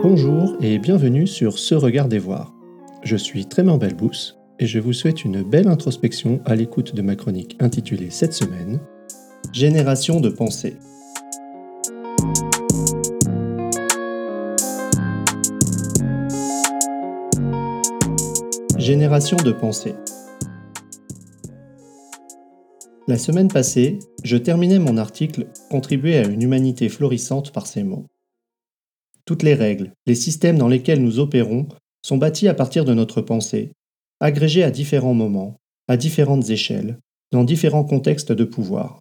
Bonjour et bienvenue sur Ce Regard des Voir. Je suis Trément Belbous et je vous souhaite une belle introspection à l'écoute de ma chronique intitulée cette semaine Génération de pensée. Génération de pensée. La semaine passée, je terminais mon article Contribuer à une humanité florissante par ces mots. Toutes les règles, les systèmes dans lesquels nous opérons sont bâtis à partir de notre pensée, agrégés à différents moments, à différentes échelles, dans différents contextes de pouvoir.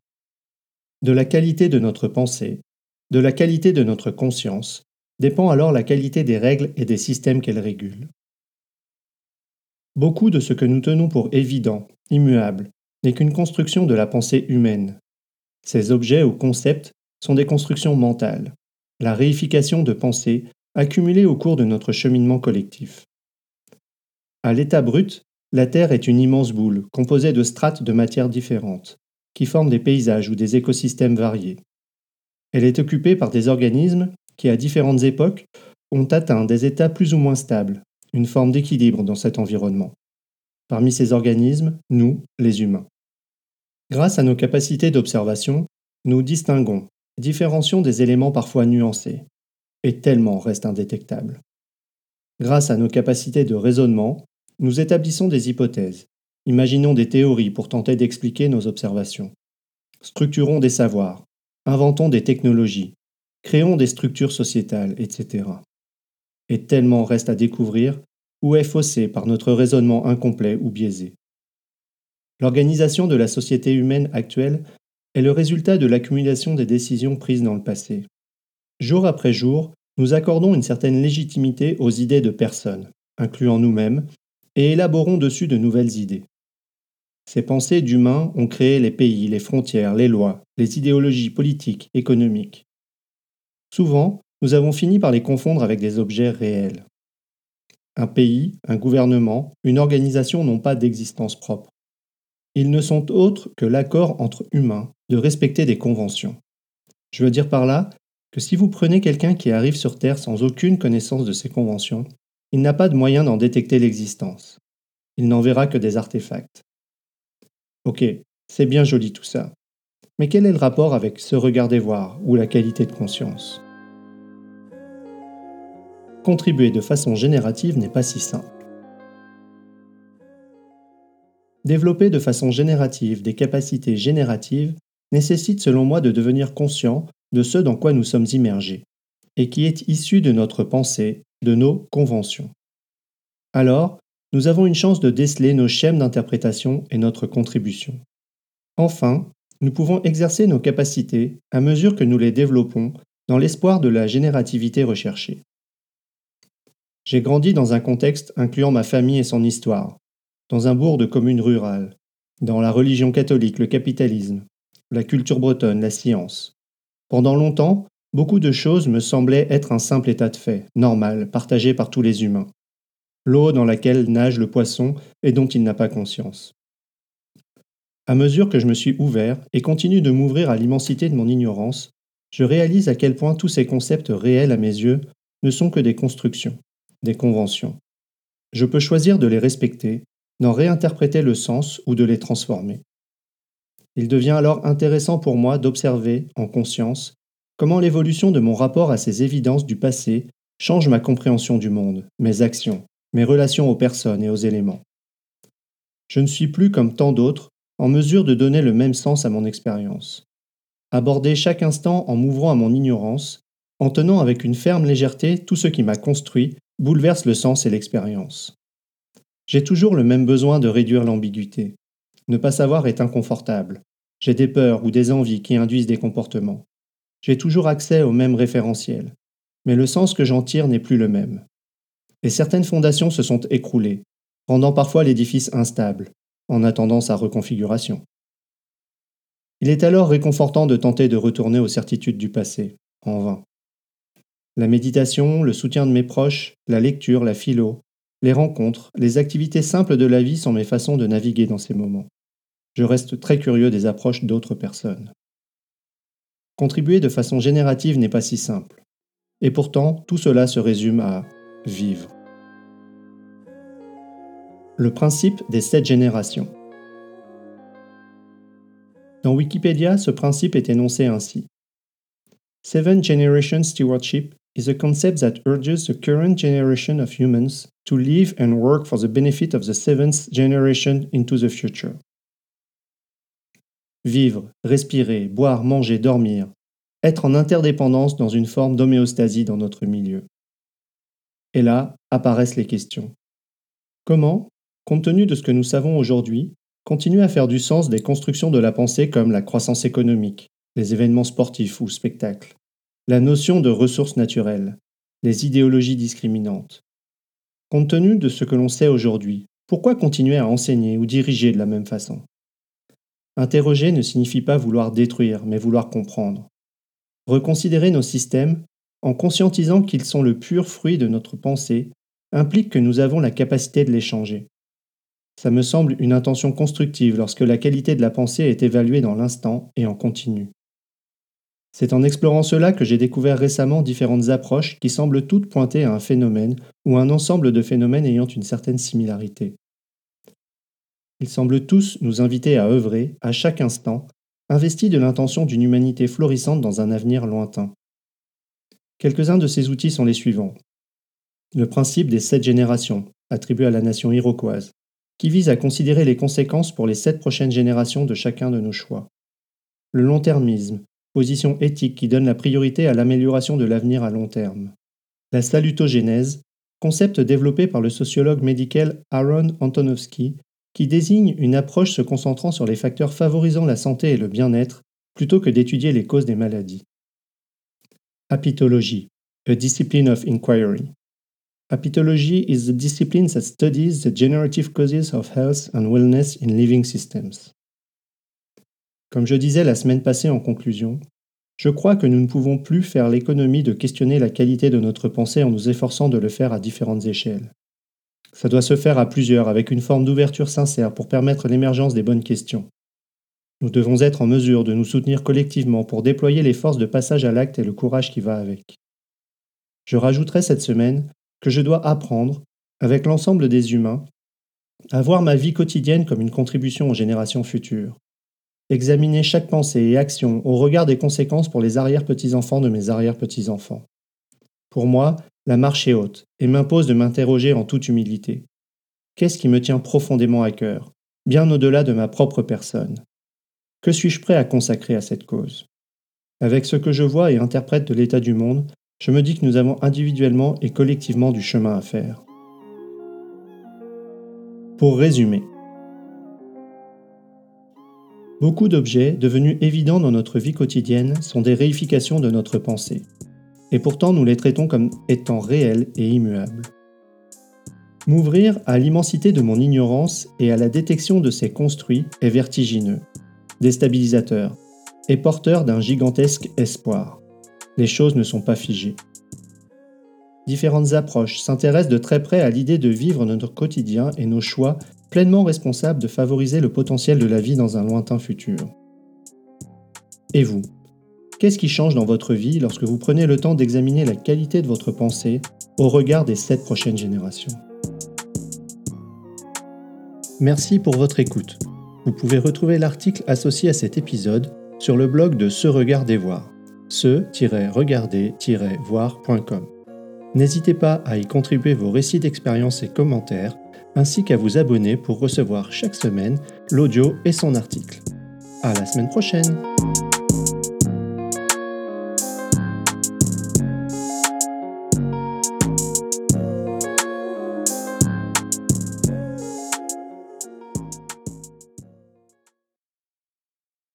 De la qualité de notre pensée, de la qualité de notre conscience, dépend alors la qualité des règles et des systèmes qu'elles régulent. Beaucoup de ce que nous tenons pour évident, immuable, n'est qu'une construction de la pensée humaine. Ces objets ou concepts sont des constructions mentales, la réification de pensées accumulées au cours de notre cheminement collectif. À l'état brut, la Terre est une immense boule composée de strates de matières différentes, qui forment des paysages ou des écosystèmes variés. Elle est occupée par des organismes qui, à différentes époques, ont atteint des états plus ou moins stables, une forme d'équilibre dans cet environnement. Parmi ces organismes, nous, les humains. Grâce à nos capacités d'observation, nous distinguons, différencions des éléments parfois nuancés, et tellement restent indétectables. Grâce à nos capacités de raisonnement, nous établissons des hypothèses, imaginons des théories pour tenter d'expliquer nos observations, structurons des savoirs, inventons des technologies, créons des structures sociétales, etc. Et tellement reste à découvrir ou est faussé par notre raisonnement incomplet ou biaisé. L'organisation de la société humaine actuelle est le résultat de l'accumulation des décisions prises dans le passé. Jour après jour, nous accordons une certaine légitimité aux idées de personnes, incluant nous-mêmes, et élaborons dessus de nouvelles idées. Ces pensées d'humains ont créé les pays, les frontières, les lois, les idéologies politiques, économiques. Souvent, nous avons fini par les confondre avec des objets réels. Un pays, un gouvernement, une organisation n'ont pas d'existence propre. Ils ne sont autres que l'accord entre humains de respecter des conventions. Je veux dire par là que si vous prenez quelqu'un qui arrive sur Terre sans aucune connaissance de ces conventions, il n'a pas de moyen d'en détecter l'existence. Il n'en verra que des artefacts. Ok, c'est bien joli tout ça. Mais quel est le rapport avec ce regarder voir ou la qualité de conscience? Contribuer de façon générative n'est pas si simple. Développer de façon générative des capacités génératives nécessite selon moi de devenir conscient de ce dans quoi nous sommes immergés, et qui est issu de notre pensée, de nos conventions. Alors, nous avons une chance de déceler nos schèmes d'interprétation et notre contribution. Enfin, nous pouvons exercer nos capacités à mesure que nous les développons dans l'espoir de la générativité recherchée. J'ai grandi dans un contexte incluant ma famille et son histoire, dans un bourg de commune rurale, dans la religion catholique, le capitalisme, la culture bretonne, la science. Pendant longtemps, beaucoup de choses me semblaient être un simple état de fait, normal, partagé par tous les humains. L'eau dans laquelle nage le poisson et dont il n'a pas conscience. À mesure que je me suis ouvert et continue de m'ouvrir à l'immensité de mon ignorance, je réalise à quel point tous ces concepts réels à mes yeux ne sont que des constructions, des conventions. Je peux choisir de les respecter, d'en réinterpréter le sens ou de les transformer. Il devient alors intéressant pour moi d'observer, en conscience, comment l'évolution de mon rapport à ces évidences du passé change ma compréhension du monde, mes actions, mes relations aux personnes et aux éléments. Je ne suis plus, comme tant d'autres, en mesure de donner le même sens à mon expérience. Aborder chaque instant en m'ouvrant à mon ignorance, en tenant avec une ferme légèreté tout ce qui m'a construit bouleverse le sens et l'expérience. J'ai toujours le même besoin de réduire l'ambiguïté. Ne pas savoir est inconfortable. J'ai des peurs ou des envies qui induisent des comportements. J'ai toujours accès au même référentiel, mais le sens que j'en tire n'est plus le même. Et certaines fondations se sont écroulées, rendant parfois l'édifice instable, en attendant sa reconfiguration. Il est alors réconfortant de tenter de retourner aux certitudes du passé, en vain. La méditation, le soutien de mes proches, la lecture, la philo, les rencontres, les activités simples de la vie sont mes façons de naviguer dans ces moments. Je reste très curieux des approches d'autres personnes. Contribuer de façon générative n'est pas si simple. Et pourtant, tout cela se résume à vivre. Le principe des sept générations. Dans Wikipédia, ce principe est énoncé ainsi. Seven Generation Stewardship is a concept that urges the current generation of humans to live and work for the benefit of the seventh generation into the future. Vivre, respirer, boire, manger, dormir, être en interdépendance dans une forme d'homéostasie dans notre milieu. Et là apparaissent les questions. Comment, compte tenu de ce que nous savons aujourd'hui, continuer à faire du sens des constructions de la pensée comme la croissance économique, les événements sportifs ou spectacles, la notion de ressources naturelles, les idéologies discriminantes. Compte tenu de ce que l'on sait aujourd'hui, pourquoi continuer à enseigner ou diriger de la même façon? Interroger ne signifie pas vouloir détruire, mais vouloir comprendre. Reconsidérer nos systèmes, en conscientisant qu'ils sont le pur fruit de notre pensée, implique que nous avons la capacité de les changer. Ça me semble une intention constructive lorsque la qualité de la pensée est évaluée dans l'instant et en continu. C'est en explorant cela que j'ai découvert récemment différentes approches qui semblent toutes pointer à un phénomène ou un ensemble de phénomènes ayant une certaine similarité. Ils semblent tous nous inviter à œuvrer, à chaque instant, investis de l'intention d'une humanité florissante dans un avenir lointain. Quelques-uns de ces outils sont les suivants. Le principe des sept générations, attribué à la nation iroquoise, qui vise à considérer les conséquences pour les sept prochaines générations de chacun de nos choix. Le long-termisme, position éthique qui donne la priorité à l'amélioration de l'avenir à long terme. La salutogénèse, concept développé par le sociologue médical Aaron Antonovsky, qui désigne une approche se concentrant sur les facteurs favorisant la santé et le bien-être plutôt que d'étudier les causes des maladies. Apitologie, a discipline of inquiry. Apitology is the discipline that studies the generative causes of health and wellness in living systems. Comme je disais la semaine passée en conclusion, je crois que nous ne pouvons plus faire l'économie de questionner la qualité de notre pensée en nous efforçant de le faire à différentes échelles. Ça doit se faire à plusieurs, avec une forme d'ouverture sincère pour permettre l'émergence des bonnes questions. Nous devons être en mesure de nous soutenir collectivement pour déployer les forces de passage à l'acte et le courage qui va avec. Je rajouterai cette semaine que je dois apprendre, avec l'ensemble des humains, à voir ma vie quotidienne comme une contribution aux générations futures. Examiner chaque pensée et action au regard des conséquences pour les arrière-petits-enfants de mes arrière-petits-enfants. Pour moi, la marche est haute et m'impose de m'interroger en toute humilité. Qu'est-ce qui me tient profondément à cœur, bien au-delà de ma propre personne? Que suis-je prêt à consacrer à cette cause? Avec ce que je vois et interprète de l'état du monde, je me dis que nous avons individuellement et collectivement du chemin à faire. Pour résumer, beaucoup d'objets devenus évidents dans notre vie quotidienne sont des réifications de notre pensée, et pourtant nous les traitons comme étant réels et immuables. M'ouvrir à l'immensité de mon ignorance et à la détection de ces construits est vertigineux, déstabilisateur et porteur d'un gigantesque espoir les choses ne sont pas figées. Différentes approches s'intéressent de très près à l'idée de vivre notre quotidien et nos choix pleinement responsables de favoriser le potentiel de la vie dans un lointain futur. Et vous? Qu'est-ce qui change dans votre vie lorsque vous prenez le temps d'examiner la qualité de votre pensée au regard des sept prochaines générations? Merci pour votre écoute. Vous pouvez retrouver l'article associé à cet épisode sur le blog de Se Regarder Voir se-regarder-voir.com. N'hésitez pas à y contribuer vos récits d'expérience et commentaires, ainsi qu'à vous abonner pour recevoir chaque semaine l'audio et son article. À la semaine prochaine!